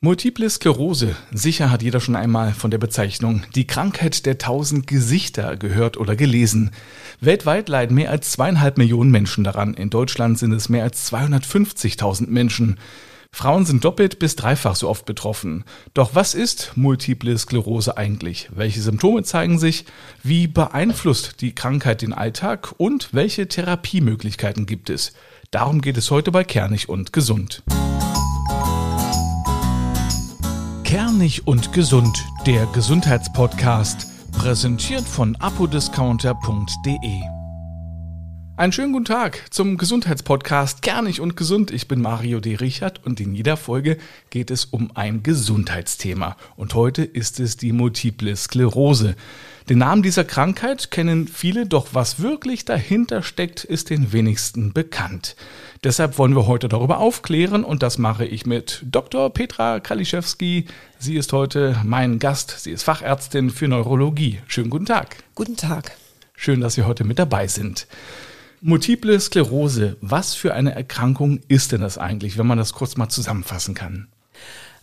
Multiple Sklerose. Sicher hat jeder schon einmal von der Bezeichnung die Krankheit der tausend Gesichter gehört oder gelesen. Weltweit leiden mehr als zweieinhalb Millionen Menschen daran. In Deutschland sind es mehr als 250.000 Menschen. Frauen sind doppelt bis dreifach so oft betroffen. Doch was ist Multiple Sklerose eigentlich? Welche Symptome zeigen sich? Wie beeinflusst die Krankheit den Alltag? Und welche Therapiemöglichkeiten gibt es? Darum geht es heute bei Kernig und Gesund. Kernig und Gesund, der Gesundheitspodcast, präsentiert von apodiscounter.de. Einen schönen guten Tag zum Gesundheitspodcast Kernig und Gesund. Ich bin Mario D. Richard und in jeder Folge geht es um ein Gesundheitsthema. Und heute ist es die Multiple Sklerose. Den Namen dieser Krankheit kennen viele, doch was wirklich dahinter steckt, ist den wenigsten bekannt. Deshalb wollen wir heute darüber aufklären und das mache ich mit Dr. Petra Kaliszewski. Sie ist heute mein Gast. Sie ist Fachärztin für Neurologie. Schönen guten Tag. Guten Tag. Schön, dass Sie heute mit dabei sind. Multiple Sklerose, was für eine Erkrankung ist denn das eigentlich, wenn man das kurz mal zusammenfassen kann?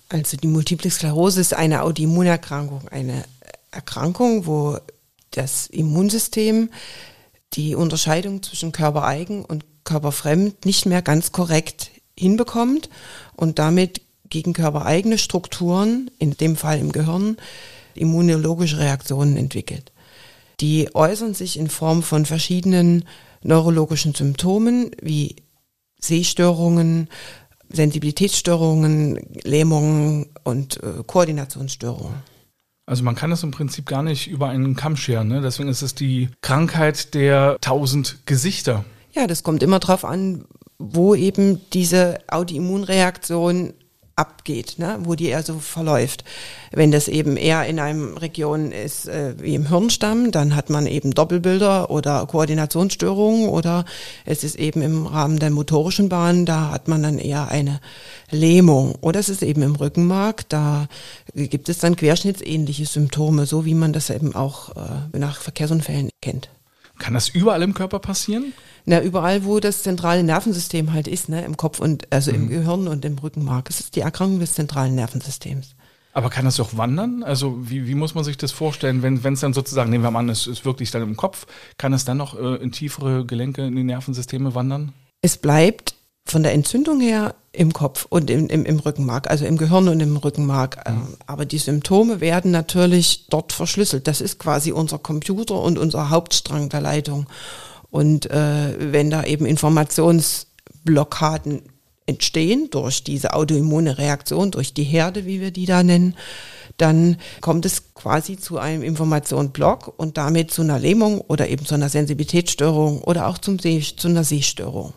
Also die Multiple Sklerose ist eine Autoimmunerkrankung, eine Erkrankung, wo das Immunsystem die Unterscheidung zwischen körpereigen und körperfremd nicht mehr ganz korrekt hinbekommt und damit gegen körpereigene Strukturen, in dem Fall im Gehirn, immunologische Reaktionen entwickelt. Die äußern sich in Form von verschiedenen neurologischen Symptomen wie Sehstörungen, Sensibilitätsstörungen, Lähmungen und äh, Koordinationsstörungen. Also man kann das im Prinzip gar nicht über einen Kamm scheren. Ne? Deswegen ist es die Krankheit der tausend Gesichter. Ja, das kommt immer darauf an, wo eben diese Autoimmunreaktion abgeht, ne? wo die eher so verläuft. Wenn das eben eher in einem Region ist äh, wie im Hirnstamm, dann hat man eben Doppelbilder oder Koordinationsstörungen oder es ist eben im Rahmen der motorischen Bahn, da hat man dann eher eine Lähmung. Oder es ist eben im Rückenmark, da gibt es dann querschnittsähnliche Symptome, so wie man das eben auch äh, nach Verkehrsunfällen kennt. Kann das überall im Körper passieren? Na, überall, wo das zentrale Nervensystem halt ist, ne, im Kopf und also mhm. im Gehirn und im Rückenmark. Es ist die Erkrankung des zentralen Nervensystems. Aber kann das auch wandern? Also wie, wie muss man sich das vorstellen, wenn es dann sozusagen, nehmen wir mal an, es ist wirklich dann im Kopf, kann es dann noch äh, in tiefere Gelenke, in die Nervensysteme wandern? Es bleibt von der Entzündung her im Kopf und im, im, im Rückenmark, also im Gehirn und im Rückenmark. Mhm. Aber die Symptome werden natürlich dort verschlüsselt. Das ist quasi unser Computer und unser Hauptstrang der Leitung. Und äh, wenn da eben Informationsblockaden entstehen durch diese autoimmune Reaktion, durch die Herde, wie wir die da nennen, dann kommt es quasi zu einem Informationsblock und damit zu einer Lähmung oder eben zu einer Sensibilitätsstörung oder auch zum See, zu einer Sehstörung.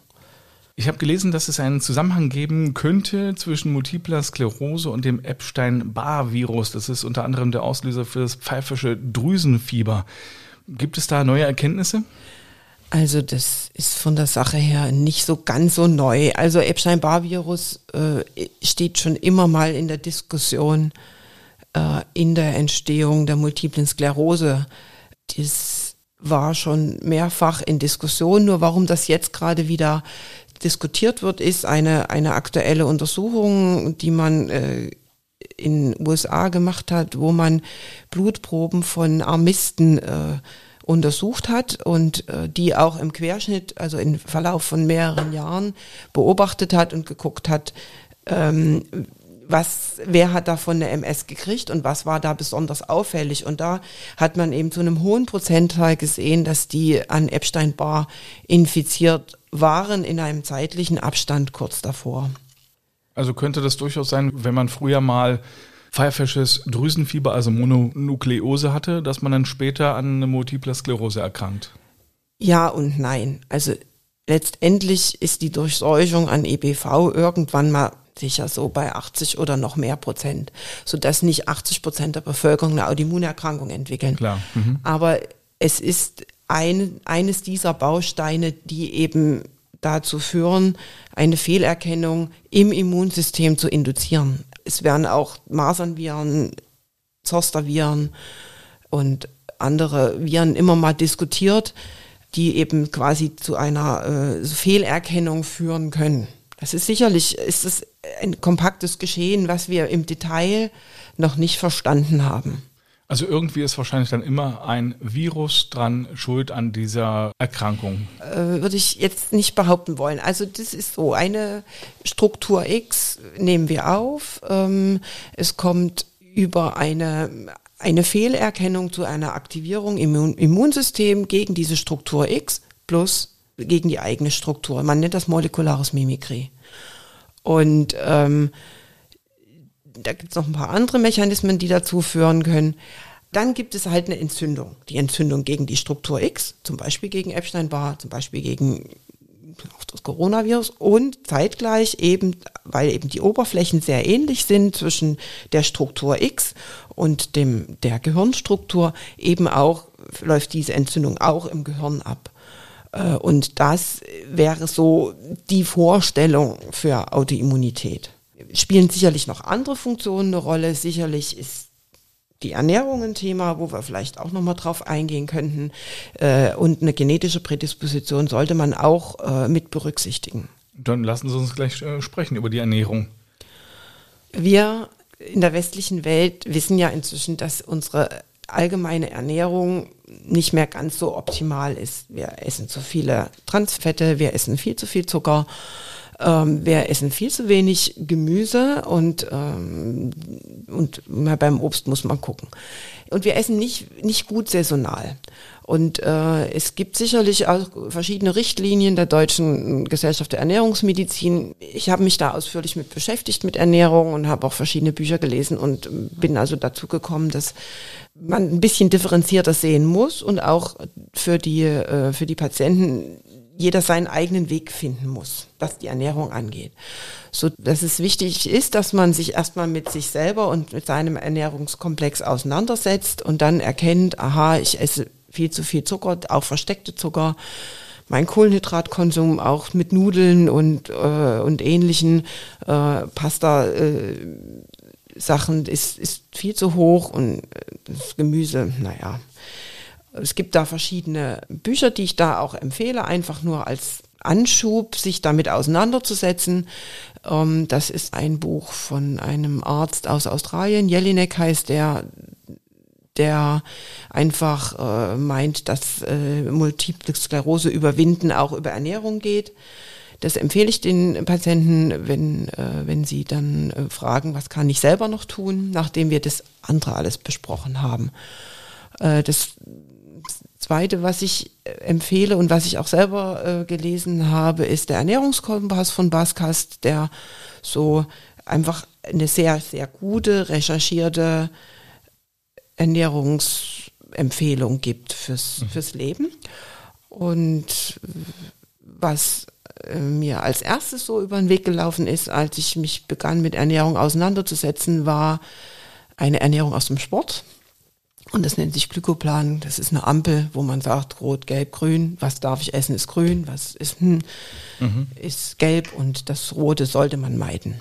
Ich habe gelesen, dass es einen Zusammenhang geben könnte zwischen multipler Sklerose und dem Epstein-Barr-Virus. Das ist unter anderem der Auslöser für das pfeifische Drüsenfieber. Gibt es da neue Erkenntnisse? Also das ist von der Sache her nicht so ganz so neu. Also Epstein-Barr-Virus äh, steht schon immer mal in der Diskussion äh, in der Entstehung der multiplen Sklerose. Das war schon mehrfach in Diskussion. Nur warum das jetzt gerade wieder diskutiert wird, ist eine, eine aktuelle Untersuchung, die man äh, in USA gemacht hat, wo man Blutproben von Armisten äh, untersucht hat und äh, die auch im Querschnitt, also im Verlauf von mehreren Jahren beobachtet hat und geguckt hat, ähm, was, wer hat davon eine MS gekriegt und was war da besonders auffällig. Und da hat man eben zu einem hohen Prozentteil gesehen, dass die an Epstein-Barr infiziert waren in einem zeitlichen Abstand kurz davor. Also könnte das durchaus sein, wenn man früher mal pfeifisches Drüsenfieber, also Mononukleose hatte, dass man dann später an eine Multiple Sklerose erkrankt? Ja und nein. Also letztendlich ist die Durchseuchung an EBV irgendwann mal sicher so bei 80 oder noch mehr Prozent, sodass nicht 80 Prozent der Bevölkerung eine Autoimmunerkrankung entwickeln. Klar. Mhm. Aber es ist ein, eines dieser Bausteine, die eben dazu führen, eine Fehlerkennung im Immunsystem zu induzieren es werden auch Masernviren, Zosterviren und andere Viren immer mal diskutiert, die eben quasi zu einer äh, Fehlerkennung führen können. Das ist sicherlich, ist es ein kompaktes Geschehen, was wir im Detail noch nicht verstanden haben. Also irgendwie ist wahrscheinlich dann immer ein Virus dran schuld an dieser Erkrankung. Äh, würde ich jetzt nicht behaupten wollen. Also das ist so, eine Struktur X nehmen wir auf. Ähm, es kommt über eine, eine Fehlerkennung zu einer Aktivierung im Immunsystem gegen diese Struktur X plus gegen die eigene Struktur. Man nennt das molekulares Mimikry. Und ähm, da gibt es noch ein paar andere Mechanismen, die dazu führen können. Dann gibt es halt eine Entzündung. Die Entzündung gegen die Struktur X, zum Beispiel gegen Epstein-Barr, zum Beispiel gegen das Coronavirus und zeitgleich eben, weil eben die Oberflächen sehr ähnlich sind zwischen der Struktur X und dem, der Gehirnstruktur, eben auch läuft diese Entzündung auch im Gehirn ab. Äh, und das wäre so die Vorstellung für Autoimmunität. Spielen sicherlich noch andere Funktionen eine Rolle. Sicherlich ist die Ernährung ein Thema, wo wir vielleicht auch nochmal drauf eingehen könnten. Äh, und eine genetische Prädisposition sollte man auch äh, mit berücksichtigen. Dann lassen Sie uns gleich sprechen über die Ernährung. Wir in der westlichen Welt wissen ja inzwischen, dass unsere allgemeine Ernährung nicht mehr ganz so optimal ist. Wir essen zu viele Transfette, wir essen viel zu viel Zucker, ähm, wir essen viel zu wenig Gemüse und, ähm, und beim Obst muss man gucken. Und wir essen nicht, nicht gut saisonal. Und äh, es gibt sicherlich auch verschiedene Richtlinien der Deutschen Gesellschaft der Ernährungsmedizin. Ich habe mich da ausführlich mit beschäftigt mit Ernährung und habe auch verschiedene Bücher gelesen und bin also dazu gekommen, dass man ein bisschen differenzierter sehen muss und auch für die, äh, für die Patienten jeder seinen eigenen Weg finden muss, was die Ernährung angeht. So, dass es wichtig ist, dass man sich erstmal mit sich selber und mit seinem Ernährungskomplex auseinandersetzt und dann erkennt, aha, ich esse viel zu viel Zucker, auch versteckte Zucker. Mein Kohlenhydratkonsum auch mit Nudeln und, äh, und ähnlichen äh, Pasta äh, ist, ist viel zu hoch und das Gemüse, naja, es gibt da verschiedene Bücher, die ich da auch empfehle, einfach nur als Anschub, sich damit auseinanderzusetzen. Ähm, das ist ein Buch von einem Arzt aus Australien, Jelinek heißt der, der einfach äh, meint, dass äh, Multiple Sklerose überwinden auch über Ernährung geht. Das empfehle ich den Patienten, wenn, äh, wenn sie dann äh, fragen, was kann ich selber noch tun, nachdem wir das andere alles besprochen haben. Äh, das Zweite, was ich empfehle und was ich auch selber äh, gelesen habe, ist der Ernährungskompass von Baskast, der so einfach eine sehr, sehr gute, recherchierte Ernährungsempfehlung gibt fürs, mhm. fürs Leben. Und was äh, mir als erstes so über den Weg gelaufen ist, als ich mich begann mit Ernährung auseinanderzusetzen, war eine Ernährung aus dem Sport. Und das nennt sich Glykoplan. Das ist eine Ampel, wo man sagt, rot, gelb, grün. Was darf ich essen, ist grün. Was ist, hm, mhm. ist gelb. Und das Rote sollte man meiden.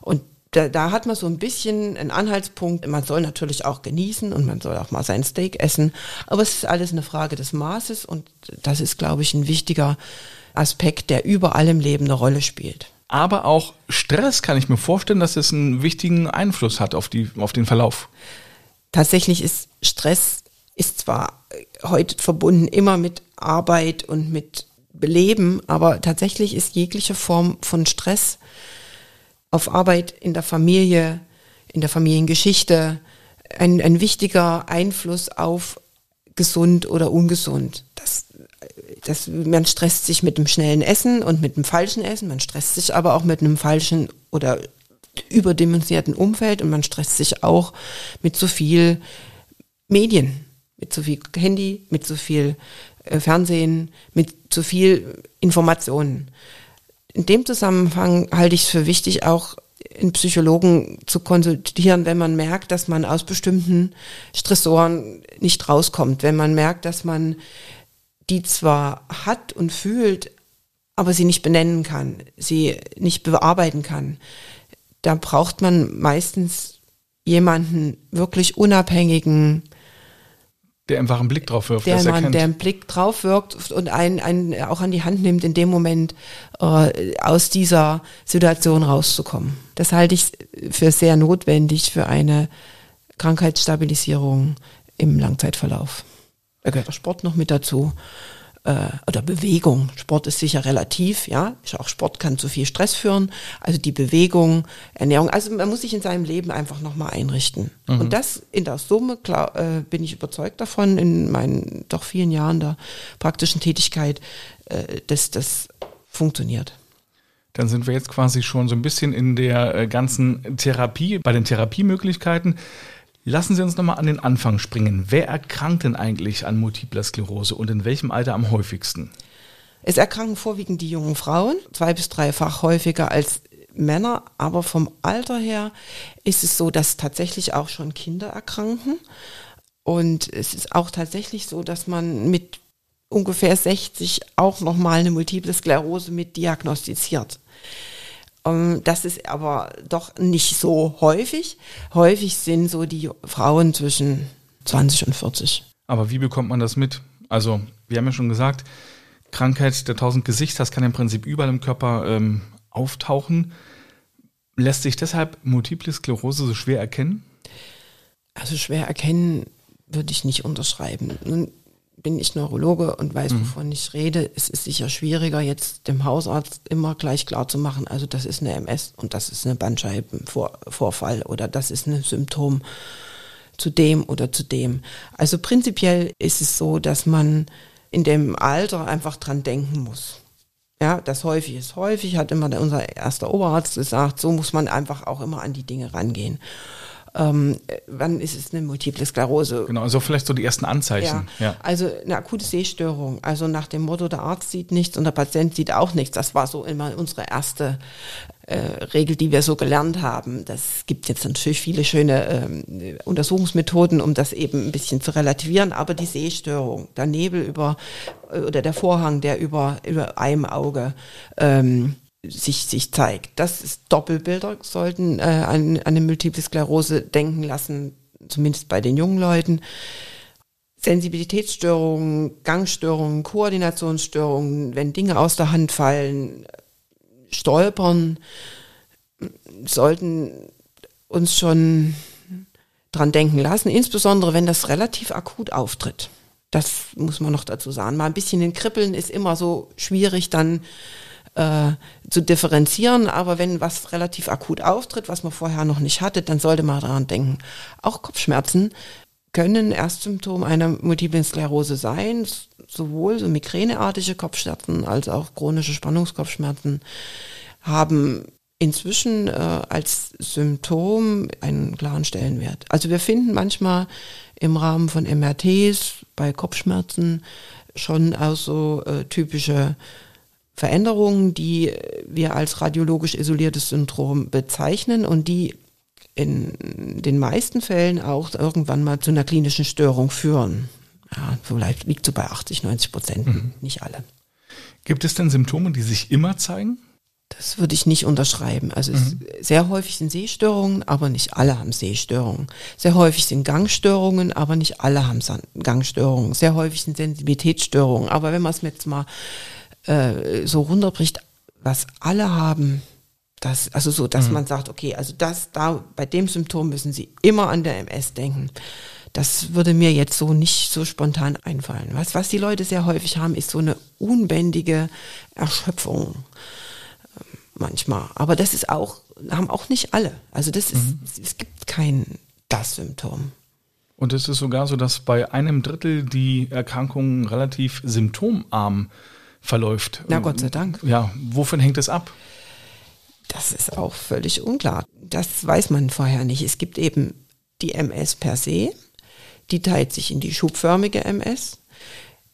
Und da, da hat man so ein bisschen einen Anhaltspunkt. Man soll natürlich auch genießen und man soll auch mal sein Steak essen. Aber es ist alles eine Frage des Maßes. Und das ist, glaube ich, ein wichtiger Aspekt, der überall im Leben eine Rolle spielt. Aber auch Stress kann ich mir vorstellen, dass es einen wichtigen Einfluss hat auf, die, auf den Verlauf tatsächlich ist Stress ist zwar heute verbunden immer mit Arbeit und mit Beleben, aber tatsächlich ist jegliche Form von Stress auf Arbeit in der Familie, in der Familiengeschichte ein, ein wichtiger Einfluss auf gesund oder ungesund. Das, das, man stresst sich mit dem schnellen Essen und mit dem falschen Essen, man stresst sich aber auch mit einem falschen oder überdimensionierten Umfeld und man stresst sich auch mit so viel Medien, mit so viel Handy, mit so viel äh, Fernsehen, mit so viel Informationen. In dem Zusammenhang halte ich es für wichtig, auch einen Psychologen zu konsultieren, wenn man merkt, dass man aus bestimmten Stressoren nicht rauskommt, wenn man merkt, dass man die zwar hat und fühlt, aber sie nicht benennen kann, sie nicht bearbeiten kann da braucht man meistens jemanden wirklich unabhängigen Der einfach einen Blick drauf wirft, der, man, der einen Blick drauf wirkt und einen, einen auch an die Hand nimmt, in dem Moment äh, aus dieser Situation rauszukommen. Das halte ich für sehr notwendig für eine Krankheitsstabilisierung im Langzeitverlauf. Da gehört der Sport noch mit dazu oder Bewegung. Sport ist sicher relativ, ja. Auch Sport kann zu viel Stress führen. Also die Bewegung, Ernährung. Also man muss sich in seinem Leben einfach nochmal einrichten. Mhm. Und das in der Summe, klar, äh, bin ich überzeugt davon, in meinen doch vielen Jahren der praktischen Tätigkeit, äh, dass das funktioniert. Dann sind wir jetzt quasi schon so ein bisschen in der äh, ganzen Therapie, bei den Therapiemöglichkeiten. Lassen Sie uns nochmal an den Anfang springen. Wer erkrankt denn eigentlich an Multipler Sklerose und in welchem Alter am häufigsten? Es erkranken vorwiegend die jungen Frauen, zwei bis dreifach häufiger als Männer, aber vom Alter her ist es so, dass tatsächlich auch schon Kinder erkranken. Und es ist auch tatsächlich so, dass man mit ungefähr 60 auch nochmal eine Multiple Sklerose mit diagnostiziert. Ähm, das ist aber doch nicht so häufig. Häufig sind so die Frauen zwischen 20 und 40. Aber wie bekommt man das mit? Also, wir haben ja schon gesagt, Krankheit der tausend Gesichter, das kann im Prinzip überall im Körper ähm, auftauchen. Lässt sich deshalb Multiple Sklerose so schwer erkennen? Also schwer erkennen würde ich nicht unterschreiben. Bin ich Neurologe und weiß, mhm. wovon ich rede. Es ist sicher schwieriger, jetzt dem Hausarzt immer gleich klar zu machen, also das ist eine MS und das ist eine Bandscheibenvorfall oder das ist ein Symptom zu dem oder zu dem. Also prinzipiell ist es so, dass man in dem Alter einfach dran denken muss. Ja, das häufig ist häufig, hat immer unser erster Oberarzt gesagt, so muss man einfach auch immer an die Dinge rangehen ähm, wann ist es eine Multiple Sklerose? Genau, also vielleicht so die ersten Anzeichen. Ja. ja. Also eine akute Sehstörung. Also nach dem Motto, der Arzt sieht nichts und der Patient sieht auch nichts. Das war so immer unsere erste äh, Regel, die wir so gelernt haben. Das gibt jetzt natürlich viele schöne ähm, Untersuchungsmethoden, um das eben ein bisschen zu relativieren, aber die Sehstörung, der Nebel über äh, oder der Vorhang, der über, über einem Auge ähm, sich, sich zeigt. Das ist Doppelbilder sollten äh, an, an eine Multiple Sklerose denken lassen, zumindest bei den jungen Leuten. Sensibilitätsstörungen, Gangstörungen, Koordinationsstörungen, wenn Dinge aus der Hand fallen, stolpern, sollten uns schon dran denken lassen, insbesondere wenn das relativ akut auftritt. Das muss man noch dazu sagen. Mal ein bisschen in Kribbeln ist immer so schwierig, dann äh, zu differenzieren. Aber wenn was relativ akut auftritt, was man vorher noch nicht hatte, dann sollte man daran denken. Auch Kopfschmerzen können Erstsymptom einer Multiplen Sklerose sein, sowohl so migräneartige Kopfschmerzen als auch chronische Spannungskopfschmerzen haben inzwischen äh, als Symptom einen klaren Stellenwert. Also wir finden manchmal im Rahmen von MRTs bei Kopfschmerzen schon auch so äh, typische Veränderungen, die wir als radiologisch isoliertes Syndrom bezeichnen und die in den meisten Fällen auch irgendwann mal zu einer klinischen Störung führen. Ja, vielleicht liegt so bei 80, 90 Prozent, mhm. nicht alle. Gibt es denn Symptome, die sich immer zeigen? Das würde ich nicht unterschreiben. Also mhm. sehr häufig sind Sehstörungen, aber nicht alle haben Sehstörungen. Sehr häufig sind Gangstörungen, aber nicht alle haben Gangstörungen. Sehr häufig sind Sensibilitätsstörungen. Aber wenn man es jetzt mal äh, so runterbricht, was alle haben, das, also so, dass mhm. man sagt, okay, also das, da, bei dem Symptom müssen Sie immer an der MS denken. Das würde mir jetzt so nicht so spontan einfallen. Was, was die Leute sehr häufig haben, ist so eine unbändige Erschöpfung ähm, manchmal. Aber das ist auch, haben auch nicht alle. Also das ist, mhm. es gibt kein das Symptom. Und es ist sogar so, dass bei einem Drittel die Erkrankungen relativ symptomarm verläuft. Na Gott sei Dank. Ja, wovon hängt es ab? Das ist auch völlig unklar. Das weiß man vorher nicht. Es gibt eben die MS per se, die teilt sich in die schubförmige MS,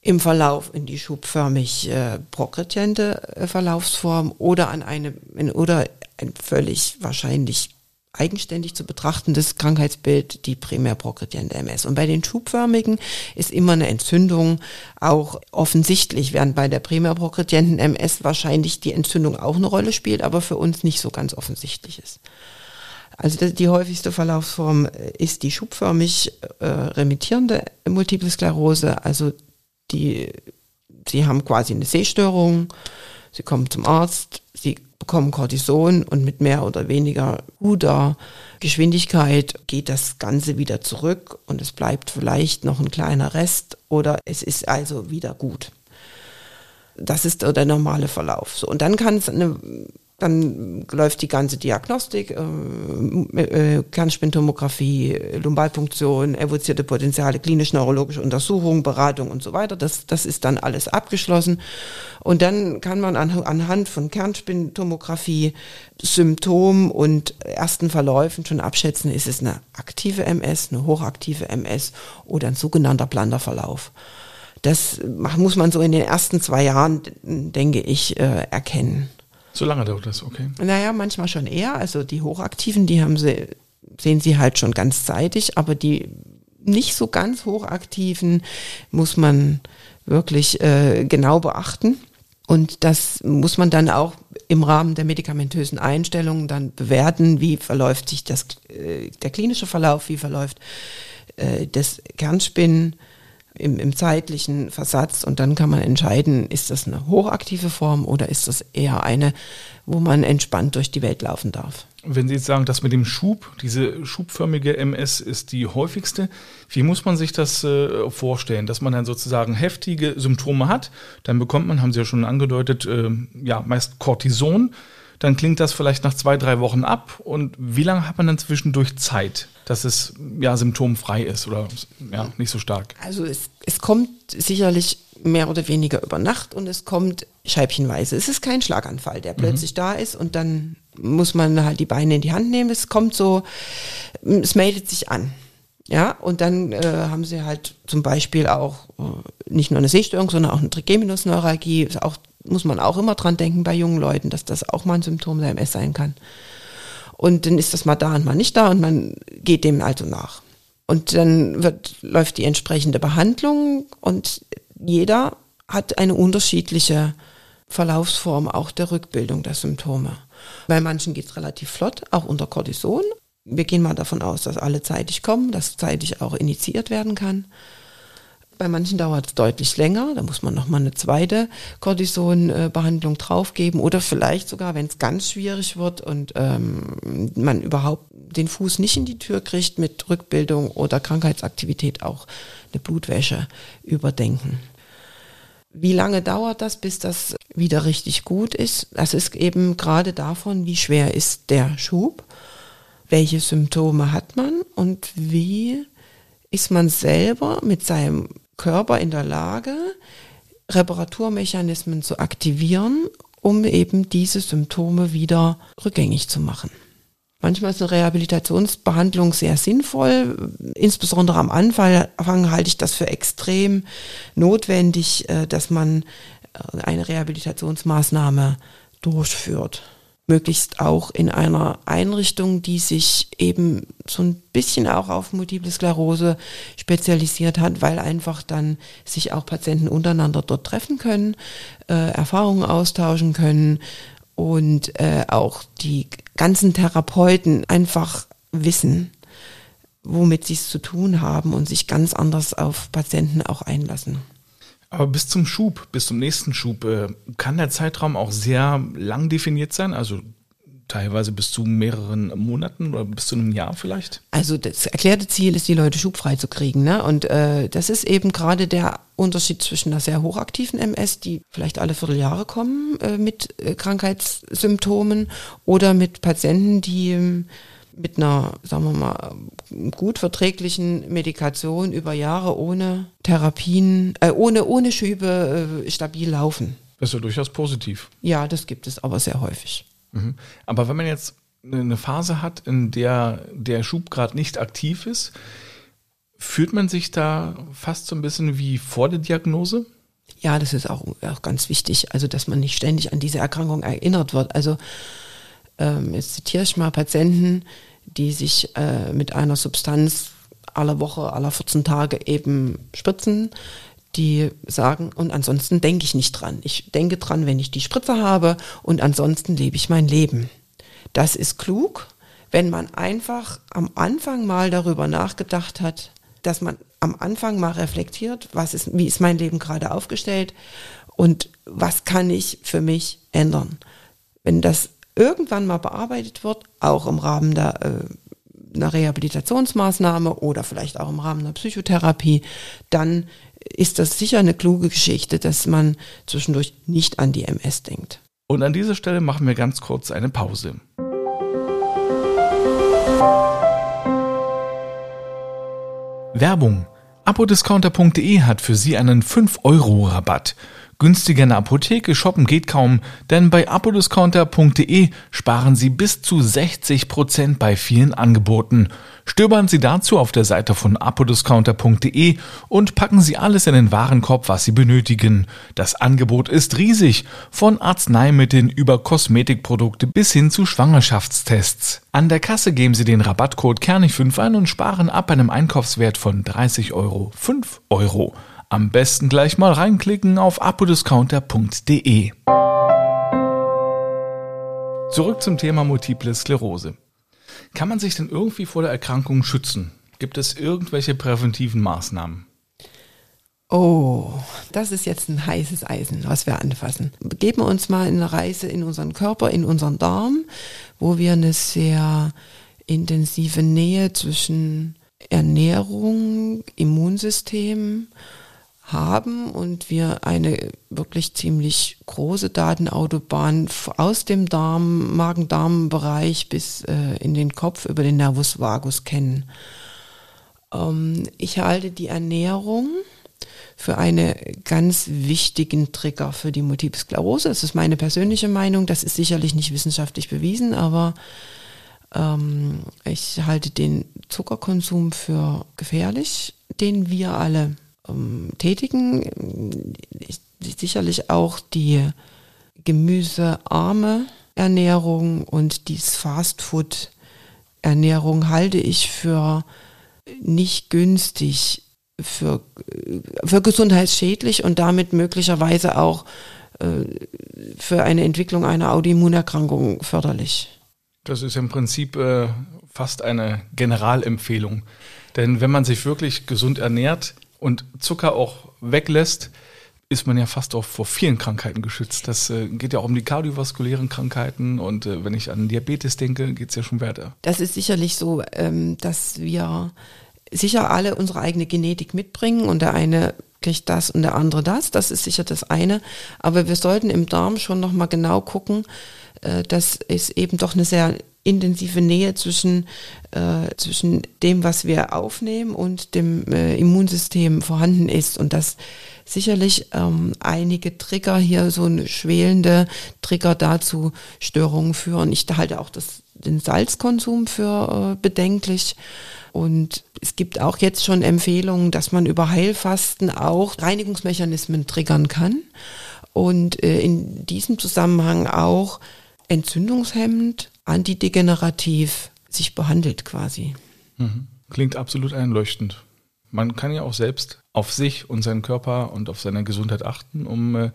im Verlauf in die schubförmig äh, progrediente äh, Verlaufsform oder an eine oder ein völlig wahrscheinlich eigenständig zu betrachtendes Krankheitsbild die primär progrediente MS. Und bei den schubförmigen ist immer eine Entzündung auch offensichtlich, während bei der primär progredienten MS wahrscheinlich die Entzündung auch eine Rolle spielt, aber für uns nicht so ganz offensichtlich ist. Also die häufigste Verlaufsform äh, ist die schubförmig äh, remittierende Multiple Sklerose. Also die, sie haben quasi eine Sehstörung, sie kommen zum Arzt, sie bekommen Cortison und mit mehr oder weniger guter Geschwindigkeit geht das Ganze wieder zurück und es bleibt vielleicht noch ein kleiner Rest oder es ist also wieder gut. Das ist der normale Verlauf. So, und dann kann es eine dann läuft die ganze Diagnostik, äh, äh, Kernspintomographie, Lumbalpunktion, evozierte Potenziale, klinisch-neurologische Untersuchung, Beratung und so weiter. Das, das ist dann alles abgeschlossen. Und dann kann man an, anhand von Kernspintomographie, Symptomen und ersten Verläufen schon abschätzen, ist es eine aktive MS, eine hochaktive MS oder ein sogenannter Blanderverlauf. Das muss man so in den ersten zwei Jahren, denke ich, äh, erkennen. So lange dauert das, okay. Naja, manchmal schon eher. Also die Hochaktiven, die haben sie, sehen sie halt schon ganzzeitig, aber die nicht so ganz Hochaktiven muss man wirklich äh, genau beachten. Und das muss man dann auch im Rahmen der medikamentösen Einstellungen dann bewerten, wie verläuft sich das, äh, der klinische Verlauf, wie verläuft äh, das Kernspinnen im, im zeitlichen Versatz und dann kann man entscheiden, ist das eine hochaktive Form oder ist das eher eine, wo man entspannt durch die Welt laufen darf. Wenn Sie jetzt sagen, dass mit dem Schub, diese schubförmige MS ist die häufigste, wie muss man sich das äh, vorstellen? Dass man dann sozusagen heftige Symptome hat, dann bekommt man, haben Sie ja schon angedeutet, äh, ja, meist Cortison dann klingt das vielleicht nach zwei, drei Wochen ab. Und wie lange hat man dann zwischendurch Zeit, dass es ja symptomfrei ist oder ja, nicht so stark? Also es, es kommt sicherlich mehr oder weniger über Nacht und es kommt scheibchenweise. Es ist kein Schlaganfall, der plötzlich mhm. da ist und dann muss man halt die Beine in die Hand nehmen. Es kommt so, es meldet sich an. Ja, und dann äh, haben sie halt zum Beispiel auch äh, nicht nur eine Sehstörung, sondern auch eine Trigeminusneuralgie, auch muss man auch immer dran denken bei jungen Leuten, dass das auch mal ein Symptom der MS sein kann. Und dann ist das mal da und mal nicht da und man geht dem also nach. Und dann wird, läuft die entsprechende Behandlung und jeder hat eine unterschiedliche Verlaufsform auch der Rückbildung der Symptome. Bei manchen geht es relativ flott, auch unter Cortison. Wir gehen mal davon aus, dass alle zeitig kommen, dass zeitig auch initiiert werden kann. Bei manchen dauert es deutlich länger, da muss man nochmal eine zweite Cortison-Behandlung draufgeben oder vielleicht sogar, wenn es ganz schwierig wird und ähm, man überhaupt den Fuß nicht in die Tür kriegt mit Rückbildung oder Krankheitsaktivität auch eine Blutwäsche überdenken. Wie lange dauert das, bis das wieder richtig gut ist? Das ist eben gerade davon, wie schwer ist der Schub, welche Symptome hat man und wie ist man selber mit seinem Körper in der Lage, Reparaturmechanismen zu aktivieren, um eben diese Symptome wieder rückgängig zu machen. Manchmal ist eine Rehabilitationsbehandlung sehr sinnvoll. Insbesondere am Anfang halte ich das für extrem notwendig, äh, dass man äh, eine Rehabilitationsmaßnahme durchführt möglichst auch in einer Einrichtung, die sich eben so ein bisschen auch auf Multiple Sklerose spezialisiert hat, weil einfach dann sich auch Patienten untereinander dort treffen können, äh, Erfahrungen austauschen können und äh, auch die ganzen Therapeuten einfach wissen, womit sie es zu tun haben und sich ganz anders auf Patienten auch einlassen. Aber bis zum Schub, bis zum nächsten Schub, äh, kann der Zeitraum auch sehr lang definiert sein? Also teilweise bis zu mehreren Monaten oder bis zu einem Jahr vielleicht? Also das erklärte Ziel ist, die Leute schubfrei zu kriegen. Ne? Und äh, das ist eben gerade der Unterschied zwischen einer sehr hochaktiven MS, die vielleicht alle Vierteljahre kommen äh, mit äh, Krankheitssymptomen, oder mit Patienten, die ähm, mit einer, sagen wir mal, gut verträglichen Medikation über Jahre ohne Therapien, äh, ohne, ohne Schübe äh, stabil laufen. Das ist ja durchaus positiv. Ja, das gibt es aber sehr häufig. Mhm. Aber wenn man jetzt eine Phase hat, in der der Schub gerade nicht aktiv ist, fühlt man sich da fast so ein bisschen wie vor der Diagnose? Ja, das ist auch, auch ganz wichtig, also dass man nicht ständig an diese Erkrankung erinnert wird. Also ähm, jetzt zitiere ich mal Patienten, die sich äh, mit einer Substanz aller Woche, aller 14 Tage eben spritzen, die sagen, und ansonsten denke ich nicht dran. Ich denke dran, wenn ich die Spritze habe und ansonsten lebe ich mein Leben. Das ist klug, wenn man einfach am Anfang mal darüber nachgedacht hat, dass man am Anfang mal reflektiert, was ist, wie ist mein Leben gerade aufgestellt und was kann ich für mich ändern. Wenn das irgendwann mal bearbeitet wird, auch im Rahmen der äh, einer Rehabilitationsmaßnahme oder vielleicht auch im Rahmen einer Psychotherapie, dann ist das sicher eine kluge Geschichte, dass man zwischendurch nicht an die MS denkt. Und an dieser Stelle machen wir ganz kurz eine Pause. Werbung. Apodiscounter.de hat für Sie einen 5-Euro-Rabatt. Günstiger in der Apotheke shoppen geht kaum, denn bei apodiscounter.de sparen Sie bis zu 60 Prozent bei vielen Angeboten. Stöbern Sie dazu auf der Seite von apodiscounter.de und packen Sie alles in den Warenkorb, was Sie benötigen. Das Angebot ist riesig, von Arzneimitteln über Kosmetikprodukte bis hin zu Schwangerschaftstests. An der Kasse geben Sie den Rabattcode Kernig5 ein und sparen ab einem Einkaufswert von 30 Euro 5 Euro. Am besten gleich mal reinklicken auf apodiscounter.de. Zurück zum Thema Multiple Sklerose. Kann man sich denn irgendwie vor der Erkrankung schützen? Gibt es irgendwelche präventiven Maßnahmen? Oh, das ist jetzt ein heißes Eisen, was wir anfassen. Geben wir uns mal eine Reise in unseren Körper, in unseren Darm, wo wir eine sehr intensive Nähe zwischen Ernährung, Immunsystem haben und wir eine wirklich ziemlich große Datenautobahn aus dem Darm, Magen-Darm-Bereich bis äh, in den Kopf über den Nervus vagus kennen. Ähm, ich halte die Ernährung für einen ganz wichtigen Trigger für die Multiple Sklerose. Das ist meine persönliche Meinung. Das ist sicherlich nicht wissenschaftlich bewiesen, aber ähm, ich halte den Zuckerkonsum für gefährlich, den wir alle ähm, tätigen. Ich, sicherlich auch die gemüsearme Ernährung und die Fastfood Ernährung halte ich für nicht günstig, für, für gesundheitsschädlich und damit möglicherweise auch äh, für eine Entwicklung einer Autoimmunerkrankung förderlich. Das ist im Prinzip äh, fast eine Generalempfehlung. Denn wenn man sich wirklich gesund ernährt, und Zucker auch weglässt, ist man ja fast auch vor vielen Krankheiten geschützt. Das äh, geht ja auch um die kardiovaskulären Krankheiten und äh, wenn ich an Diabetes denke, geht es ja schon weiter. Das ist sicherlich so, ähm, dass wir sicher alle unsere eigene Genetik mitbringen und der eine kriegt das und der andere das. Das ist sicher das eine. Aber wir sollten im Darm schon nochmal genau gucken, äh, dass es eben doch eine sehr intensive Nähe zwischen, äh, zwischen dem, was wir aufnehmen und dem äh, Immunsystem vorhanden ist und dass sicherlich ähm, einige Trigger hier, so eine schwelende Trigger dazu Störungen führen. Ich halte auch das, den Salzkonsum für äh, bedenklich. Und es gibt auch jetzt schon Empfehlungen, dass man über Heilfasten auch Reinigungsmechanismen triggern kann. Und äh, in diesem Zusammenhang auch entzündungshemmend antidegenerativ sich behandelt quasi. Mhm. Klingt absolut einleuchtend. Man kann ja auch selbst auf sich und seinen Körper und auf seine Gesundheit achten, um äh,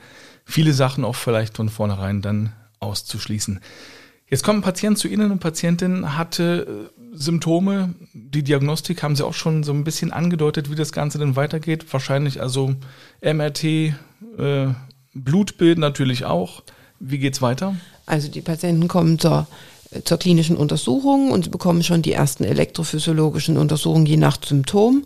viele Sachen auch vielleicht von vornherein dann auszuschließen. Jetzt kommen Patient zu Ihnen und Patientin hatte äh, Symptome. Die Diagnostik haben Sie auch schon so ein bisschen angedeutet, wie das Ganze denn weitergeht. Wahrscheinlich also MRT, äh, Blutbild natürlich auch. Wie geht's weiter? Also die Patienten kommen zur zur klinischen Untersuchung und bekommen schon die ersten elektrophysiologischen Untersuchungen je nach Symptom.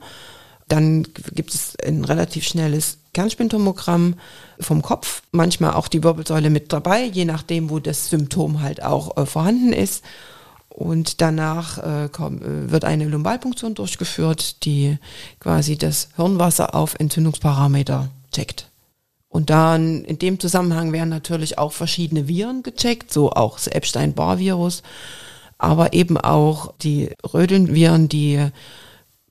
Dann gibt es ein relativ schnelles Kernspintomogramm vom Kopf, manchmal auch die Wirbelsäule mit dabei, je nachdem, wo das Symptom halt auch äh, vorhanden ist. Und danach äh, komm, äh, wird eine Lumbalpunktion durchgeführt, die quasi das Hirnwasser auf Entzündungsparameter checkt. Und dann in dem Zusammenhang werden natürlich auch verschiedene Viren gecheckt, so auch das Epstein-Barr-Virus, aber eben auch die Rödelnviren, die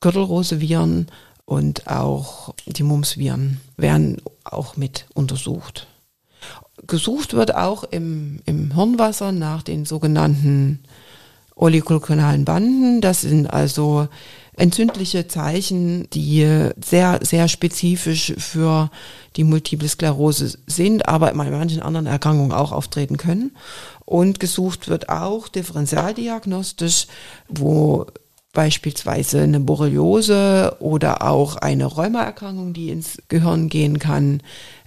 Gürtelrose-Viren und auch die Mumps-Viren werden auch mit untersucht. Gesucht wird auch im, im Hirnwasser nach den sogenannten oligokronalen Banden. Das sind also entzündliche Zeichen, die sehr, sehr spezifisch für die Multiple Sklerose sind, aber bei manchen anderen Erkrankungen auch auftreten können. Und gesucht wird auch differentialdiagnostisch, wo beispielsweise eine Borreliose oder auch eine Rheumaerkrankung, die ins Gehirn gehen kann,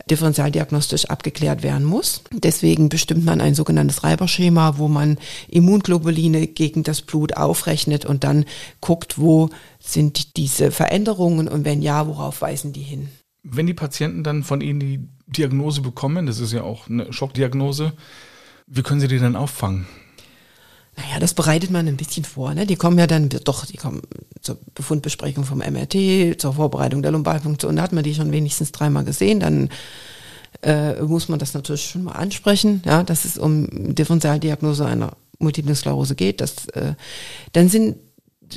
differentialdiagnostisch abgeklärt werden muss. Deswegen bestimmt man ein sogenanntes Reiberschema, wo man Immunglobuline gegen das Blut aufrechnet und dann guckt, wo sind diese Veränderungen und wenn ja, worauf weisen die hin. Wenn die Patienten dann von Ihnen die Diagnose bekommen, das ist ja auch eine Schockdiagnose, wie können Sie die dann auffangen? Naja, das bereitet man ein bisschen vor. Ne? Die kommen ja dann doch, die kommen zur Befundbesprechung vom MRT, zur Vorbereitung der Lumbalpunktion. Da hat man die schon wenigstens dreimal gesehen. Dann äh, muss man das natürlich schon mal ansprechen, ja, dass es um Differentialdiagnose einer Multiple Sklerose geht. Das, äh, dann sind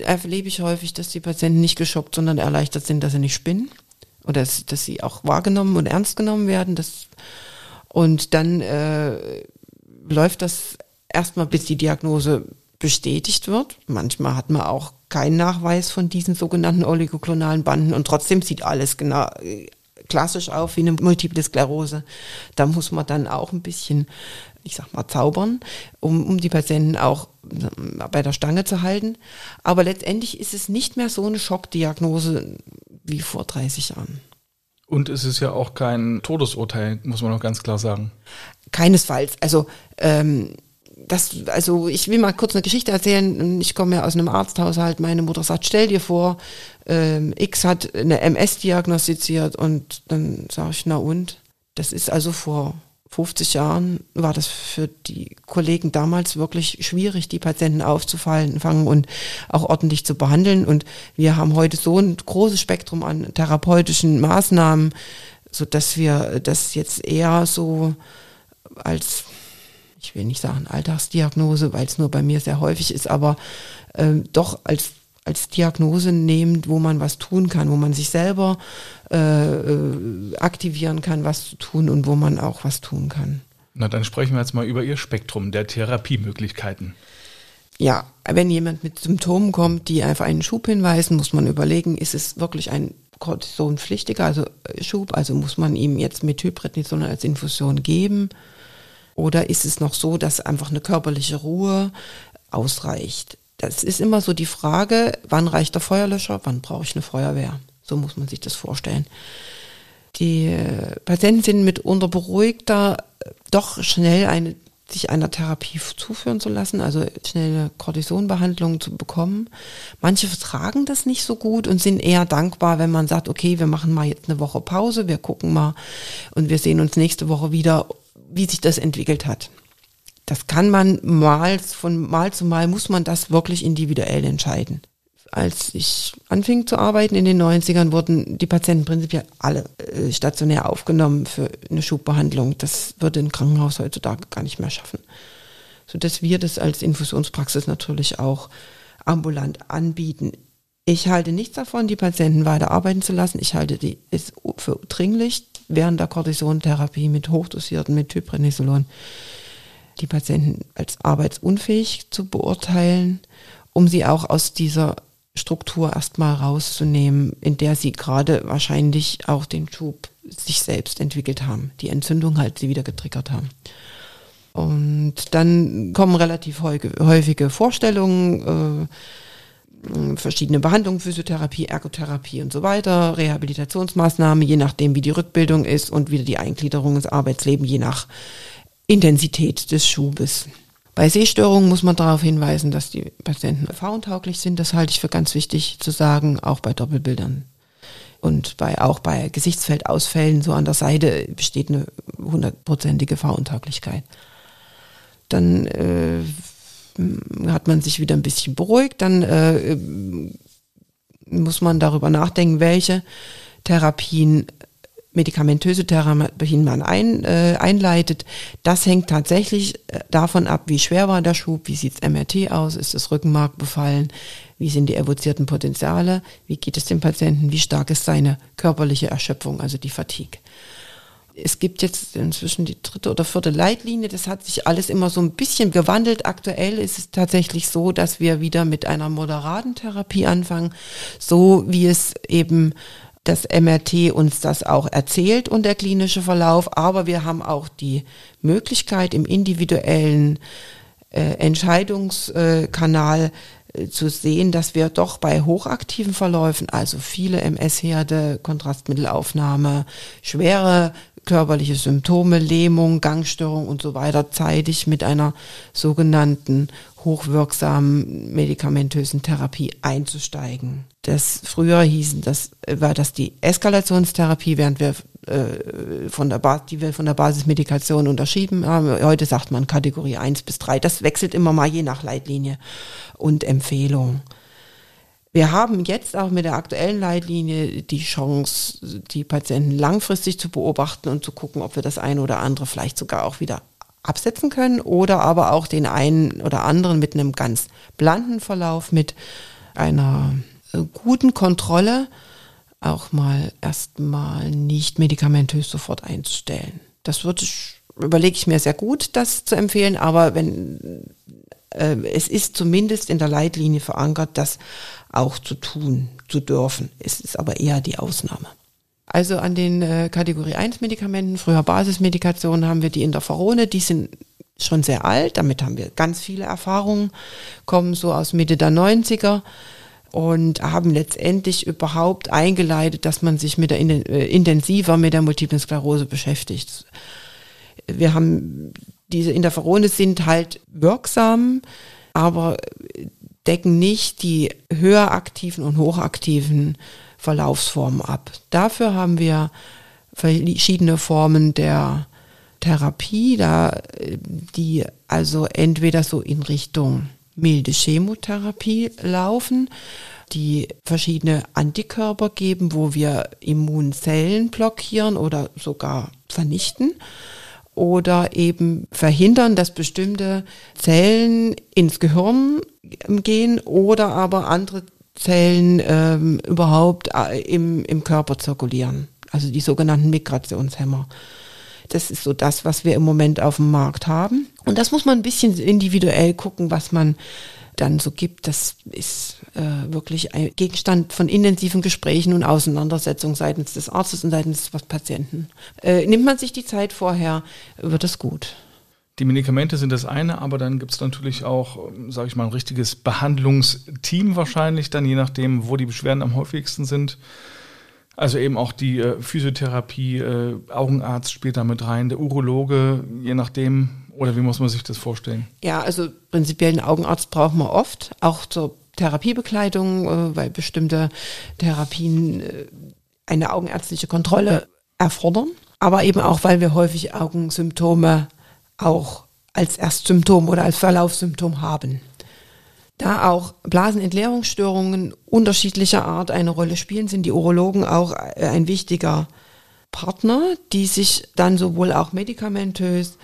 erlebe ich häufig, dass die Patienten nicht geschockt, sondern erleichtert sind, dass sie nicht spinnen oder dass, dass sie auch wahrgenommen und ernst genommen werden. Das, und dann äh, läuft das erstmal, bis die Diagnose bestätigt wird. Manchmal hat man auch keinen Nachweis von diesen sogenannten oligoklonalen Banden und trotzdem sieht alles genau äh, klassisch auf wie eine Multiple Sklerose. Da muss man dann auch ein bisschen, ich sag mal, zaubern, um, um die Patienten auch äh, bei der Stange zu halten. Aber letztendlich ist es nicht mehr so eine Schockdiagnose wie vor 30 Jahren. Und es ist ja auch kein Todesurteil, muss man noch ganz klar sagen. Keinesfalls. Also ähm, das, also ich will mal kurz eine Geschichte erzählen. Ich komme ja aus einem Arzthaushalt. Meine Mutter sagt, stell dir vor, ähm, X hat eine MS diagnostiziert und dann sage ich, na und? Das ist also vor 50 Jahren war das für die Kollegen damals wirklich schwierig, die Patienten aufzufallen, fangen und auch ordentlich zu behandeln. Und wir haben heute so ein großes Spektrum an therapeutischen Maßnahmen, so dass wir das jetzt eher so als ich will nicht sagen Alltagsdiagnose, weil es nur bei mir sehr häufig ist, aber äh, doch als als Diagnose nehmen, wo man was tun kann, wo man sich selber äh, äh, aktivieren kann, was zu tun und wo man auch was tun kann. Na, dann sprechen wir jetzt mal über Ihr Spektrum der Therapiemöglichkeiten. Ja, wenn jemand mit Symptomen kommt, die einfach einen Schub hinweisen, muss man überlegen, ist es wirklich ein Cortisonpflichtiger also äh, Schub, also muss man ihm jetzt Methylprednison als Infusion geben oder ist es noch so, dass einfach eine körperliche Ruhe ausreicht? Das ist immer so die Frage, wann reicht der Feuerlöscher, wann brauche ich eine Feuerwehr? So muss man sich das vorstellen. Die äh, Patienten sind mitunter beruhigter, doch schnell eine, sich einer Therapie zuführen zu lassen, also schnell eine Cortisonbehandlung zu bekommen. Manche vertragen das nicht so gut und sind eher dankbar, wenn man sagt, okay, wir machen mal jetzt eine Woche Pause, wir gucken mal und wir sehen uns nächste Woche wieder wie sich das entwickelt hat. Das kann man mal, von Mal zu Mal muss man das wirklich individuell entscheiden. Als ich anfing zu arbeiten in den 90ern, wurden die Patienten prinzipiell alle äh, stationär aufgenommen für eine Schubbehandlung. Das würde ein Krankenhaus heutzutage gar nicht mehr schaffen. Sodass wir das als Infusionspraxis natürlich auch ambulant anbieten. Ich halte nichts davon, die Patienten weiter arbeiten zu lassen. Ich halte die, es für dringlich, während der Cortisontherapie mit hochdosierten Methylprednisolon die Patienten als arbeitsunfähig zu beurteilen, um sie auch aus dieser Struktur erstmal rauszunehmen, in der sie gerade wahrscheinlich auch den Schub sich selbst entwickelt haben, die Entzündung halt sie wieder getriggert haben. Und dann kommen relativ häufige Vorstellungen, äh, verschiedene Behandlungen, Physiotherapie, Ergotherapie und so weiter, Rehabilitationsmaßnahmen, je nachdem, wie die Rückbildung ist und wieder die Eingliederung ins Arbeitsleben, je nach Intensität des Schubes. Bei Sehstörungen muss man darauf hinweisen, dass die Patienten fahrentauglich sind. Das halte ich für ganz wichtig zu sagen, auch bei Doppelbildern. Und bei, auch bei Gesichtsfeldausfällen so an der Seite besteht eine hundertprozentige Fahruntauglichkeit. Dann äh, hat man sich wieder ein bisschen beruhigt, dann äh, muss man darüber nachdenken, welche Therapien, medikamentöse Therapien man ein, äh, einleitet. Das hängt tatsächlich äh, davon ab, wie schwer war der Schub, wie sieht's MRT aus, ist das Rückenmark befallen, wie sind die evozierten Potenziale, wie geht es dem Patienten, wie stark ist seine körperliche Erschöpfung, also die Fatigue es gibt jetzt inzwischen die dritte oder vierte Leitlinie. Das hat sich alles immer so ein bisschen gewandelt. Aktuell ist es tatsächlich so, dass wir wieder mit einer moderaten Therapie anfangen, so wie es eben das MRT uns das auch erzählt und der klinische Verlauf. Aber wir haben auch die Möglichkeit im individuellen äh, Entscheidungskanal äh, zu sehen, dass wir doch bei hochaktiven Verläufen, also viele MS-Herde, Kontrastmittelaufnahme, schwere körperliche Symptome, Lähmung, Gangstörung und so weiter zeitig mit einer sogenannten hochwirksamen medikamentösen Therapie einzusteigen. Das früher hießen, das war das die Eskalationstherapie, während wir äh, von der Bas die wir von der Basismedikation unterschieden haben. Heute sagt man Kategorie 1 bis 3. Das wechselt immer mal je nach Leitlinie und Empfehlung. Wir haben jetzt auch mit der aktuellen Leitlinie die Chance, die Patienten langfristig zu beobachten und zu gucken, ob wir das eine oder andere vielleicht sogar auch wieder absetzen können oder aber auch den einen oder anderen mit einem ganz blanden Verlauf, mit einer äh, guten Kontrolle auch mal erstmal nicht medikamentös sofort einzustellen. Das würde ich, überlege ich mir sehr gut, das zu empfehlen, aber wenn äh, es ist zumindest in der Leitlinie verankert, das auch zu tun zu dürfen. Es ist aber eher die Ausnahme. Also an den äh, Kategorie 1 Medikamenten, früher Basismedikationen, haben wir die Interferone, die sind schon sehr alt, damit haben wir ganz viele Erfahrungen, kommen so aus Mitte der 90er und haben letztendlich überhaupt eingeleitet, dass man sich mit der äh, intensiver mit der Multiplen Sklerose beschäftigt. Wir haben diese Interferone sind halt wirksam, aber decken nicht die höher aktiven und hochaktiven Verlaufsformen ab. Dafür haben wir verschiedene Formen der Therapie, da, die also entweder so in Richtung milde Chemotherapie laufen, die verschiedene Antikörper geben, wo wir Immunzellen blockieren oder sogar vernichten oder eben verhindern, dass bestimmte Zellen ins Gehirn gehen oder aber andere Zellen ähm, überhaupt äh, im, im Körper zirkulieren. Also die sogenannten Migrationshemmer. Das ist so das, was wir im Moment auf dem Markt haben. Und das muss man ein bisschen individuell gucken, was man dann so gibt, das ist äh, wirklich ein Gegenstand von intensiven Gesprächen und Auseinandersetzungen seitens des Arztes und seitens des Patienten. Äh, nimmt man sich die Zeit vorher, wird es gut. Die Medikamente sind das eine, aber dann gibt es natürlich auch, sage ich mal, ein richtiges Behandlungsteam wahrscheinlich, dann je nachdem, wo die Beschwerden am häufigsten sind. Also eben auch die äh, Physiotherapie, äh, Augenarzt spielt da mit rein, der Urologe, je nachdem, oder wie muss man sich das vorstellen? Ja, also prinzipiell einen Augenarzt braucht man oft, auch zur Therapiebekleidung, äh, weil bestimmte Therapien äh, eine augenärztliche Kontrolle erfordern. Aber eben auch, weil wir häufig Augensymptome auch als Erstsymptom oder als Verlaufssymptom haben. Da auch Blasenentleerungsstörungen unterschiedlicher Art eine Rolle spielen, sind die Urologen auch ein wichtiger Partner, die sich dann sowohl auch medikamentös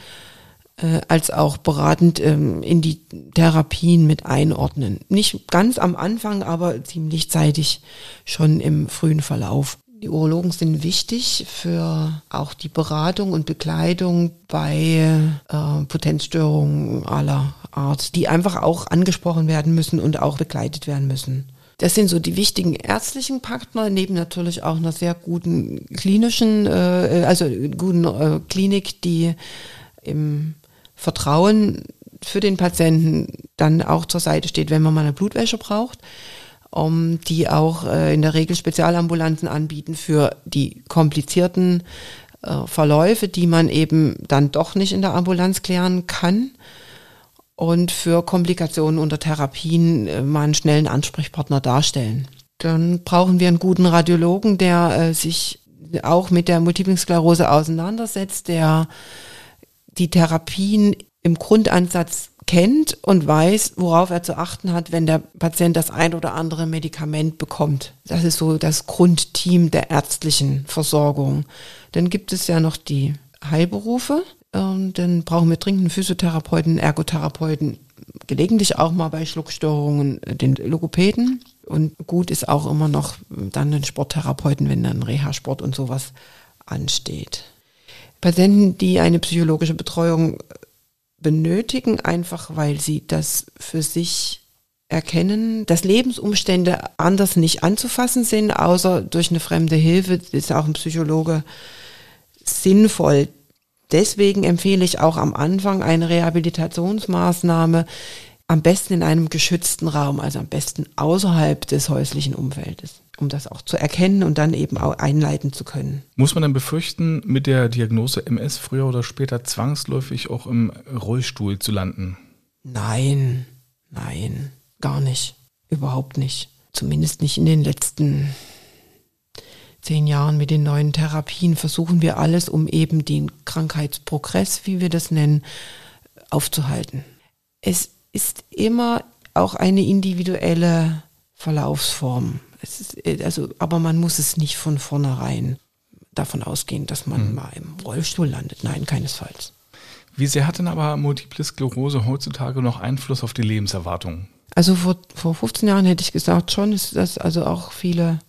äh, als auch beratend ähm, in die Therapien mit einordnen. Nicht ganz am Anfang, aber ziemlich zeitig schon im frühen Verlauf. Die Urologen sind wichtig für auch die Beratung und Begleitung bei äh, Potenzstörungen aller Art, die einfach auch angesprochen werden müssen und auch begleitet werden müssen. Das sind so die wichtigen ärztlichen Partner, neben natürlich auch einer sehr guten klinischen, äh, also guten äh, Klinik, die im Vertrauen für den Patienten dann auch zur Seite steht, wenn man mal eine Blutwäsche braucht, um, die auch äh, in der Regel Spezialambulanzen anbieten für die komplizierten äh, Verläufe, die man eben dann doch nicht in der Ambulanz klären kann und für Komplikationen unter Therapien äh, mal einen schnellen Ansprechpartner darstellen. Dann brauchen wir einen guten Radiologen, der äh, sich auch mit der Multiple Sklerose auseinandersetzt, der die Therapien im Grundansatz kennt und weiß, worauf er zu achten hat, wenn der Patient das ein oder andere Medikament bekommt. Das ist so das Grundteam der ärztlichen Versorgung. Dann gibt es ja noch die Heilberufe. Ähm, dann brauchen wir dringend Physiotherapeuten, Ergotherapeuten, gelegentlich auch mal bei Schluckstörungen den Logopäden. Und gut ist auch immer noch dann ein Sporttherapeuten, wenn dann Reha-Sport und sowas ansteht. Patienten, die eine psychologische Betreuung benötigen, einfach weil sie das für sich erkennen, dass Lebensumstände anders nicht anzufassen sind, außer durch eine fremde Hilfe, ist auch ein Psychologe sinnvoll. Deswegen empfehle ich auch am Anfang eine Rehabilitationsmaßnahme, am besten in einem geschützten Raum, also am besten außerhalb des häuslichen Umfeldes, um das auch zu erkennen und dann eben auch einleiten zu können. Muss man dann befürchten, mit der Diagnose MS früher oder später zwangsläufig auch im Rollstuhl zu landen? Nein, nein, gar nicht, überhaupt nicht. Zumindest nicht in den letzten zehn Jahren mit den neuen Therapien versuchen wir alles, um eben den Krankheitsprogress, wie wir das nennen, aufzuhalten. Es ist immer auch eine individuelle Verlaufsform. Ist, also, aber man muss es nicht von vornherein davon ausgehen, dass man mhm. mal im Rollstuhl landet. Nein, keinesfalls. Wie sehr hat denn aber Multiple Sklerose heutzutage noch Einfluss auf die Lebenserwartung? Also vor, vor 15 Jahren hätte ich gesagt, schon ist das also auch viele,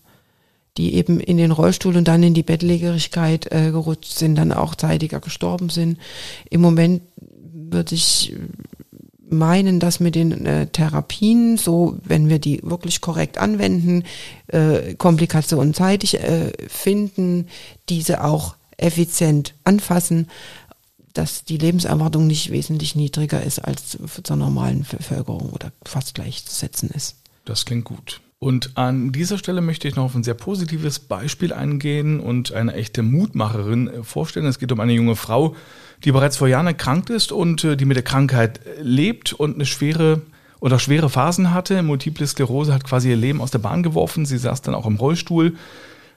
die eben in den Rollstuhl und dann in die Bettlägerigkeit äh, gerutscht sind, dann auch zeitiger gestorben sind. Im Moment würde ich meinen, dass mit den äh, Therapien, so wenn wir die wirklich korrekt anwenden, äh, Komplikationen zeitig äh, finden, diese auch effizient anfassen, dass die Lebenserwartung nicht wesentlich niedriger ist als zur normalen Bevölkerung oder fast gleichzusetzen ist. Das klingt gut. Und an dieser Stelle möchte ich noch auf ein sehr positives Beispiel eingehen und eine echte Mutmacherin äh, vorstellen. Es geht um eine junge Frau, die bereits vor Jahren erkrankt ist und äh, die mit der Krankheit äh, lebt und eine schwere oder schwere Phasen hatte. Multiple Sklerose hat quasi ihr Leben aus der Bahn geworfen. Sie saß dann auch im Rollstuhl,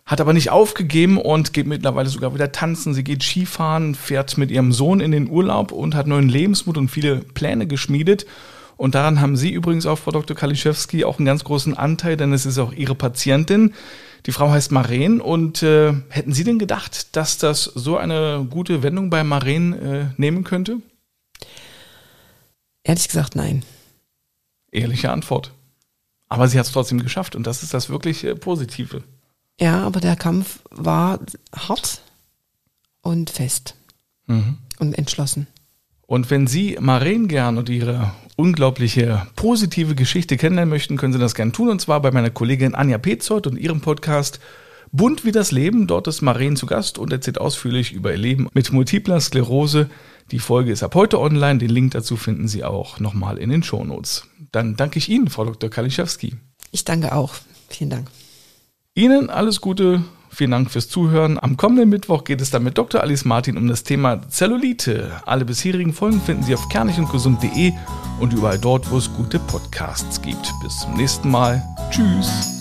hat aber nicht aufgegeben und geht mittlerweile sogar wieder tanzen. Sie geht Skifahren, fährt mit ihrem Sohn in den Urlaub und hat neuen Lebensmut und viele Pläne geschmiedet. Und daran haben Sie übrigens auch, Frau Dr. Kaliszewski, auch einen ganz großen Anteil, denn es ist auch Ihre Patientin. Die Frau heißt Maren und äh, hätten Sie denn gedacht, dass das so eine gute Wendung bei Maren äh, nehmen könnte? Ehrlich gesagt, nein. Ehrliche Antwort. Aber sie hat es trotzdem geschafft und das ist das wirklich äh, Positive. Ja, aber der Kampf war hart und fest mhm. und entschlossen. Und wenn Sie Maren gern und ihre unglaubliche positive Geschichte kennenlernen möchten, können Sie das gern tun. Und zwar bei meiner Kollegin Anja Petzold und ihrem Podcast Bunt wie das Leben. Dort ist Maren zu Gast und erzählt ausführlich über ihr Leben mit multipler Sklerose. Die Folge ist ab heute online. Den Link dazu finden Sie auch nochmal in den Shownotes. Dann danke ich Ihnen, Frau Dr. Kaliszewski. Ich danke auch. Vielen Dank. Ihnen alles Gute Vielen Dank fürs Zuhören. Am kommenden Mittwoch geht es dann mit Dr. Alice Martin um das Thema Zellulite. Alle bisherigen Folgen finden Sie auf kernigundgesund.de und überall dort, wo es gute Podcasts gibt. Bis zum nächsten Mal. Tschüss.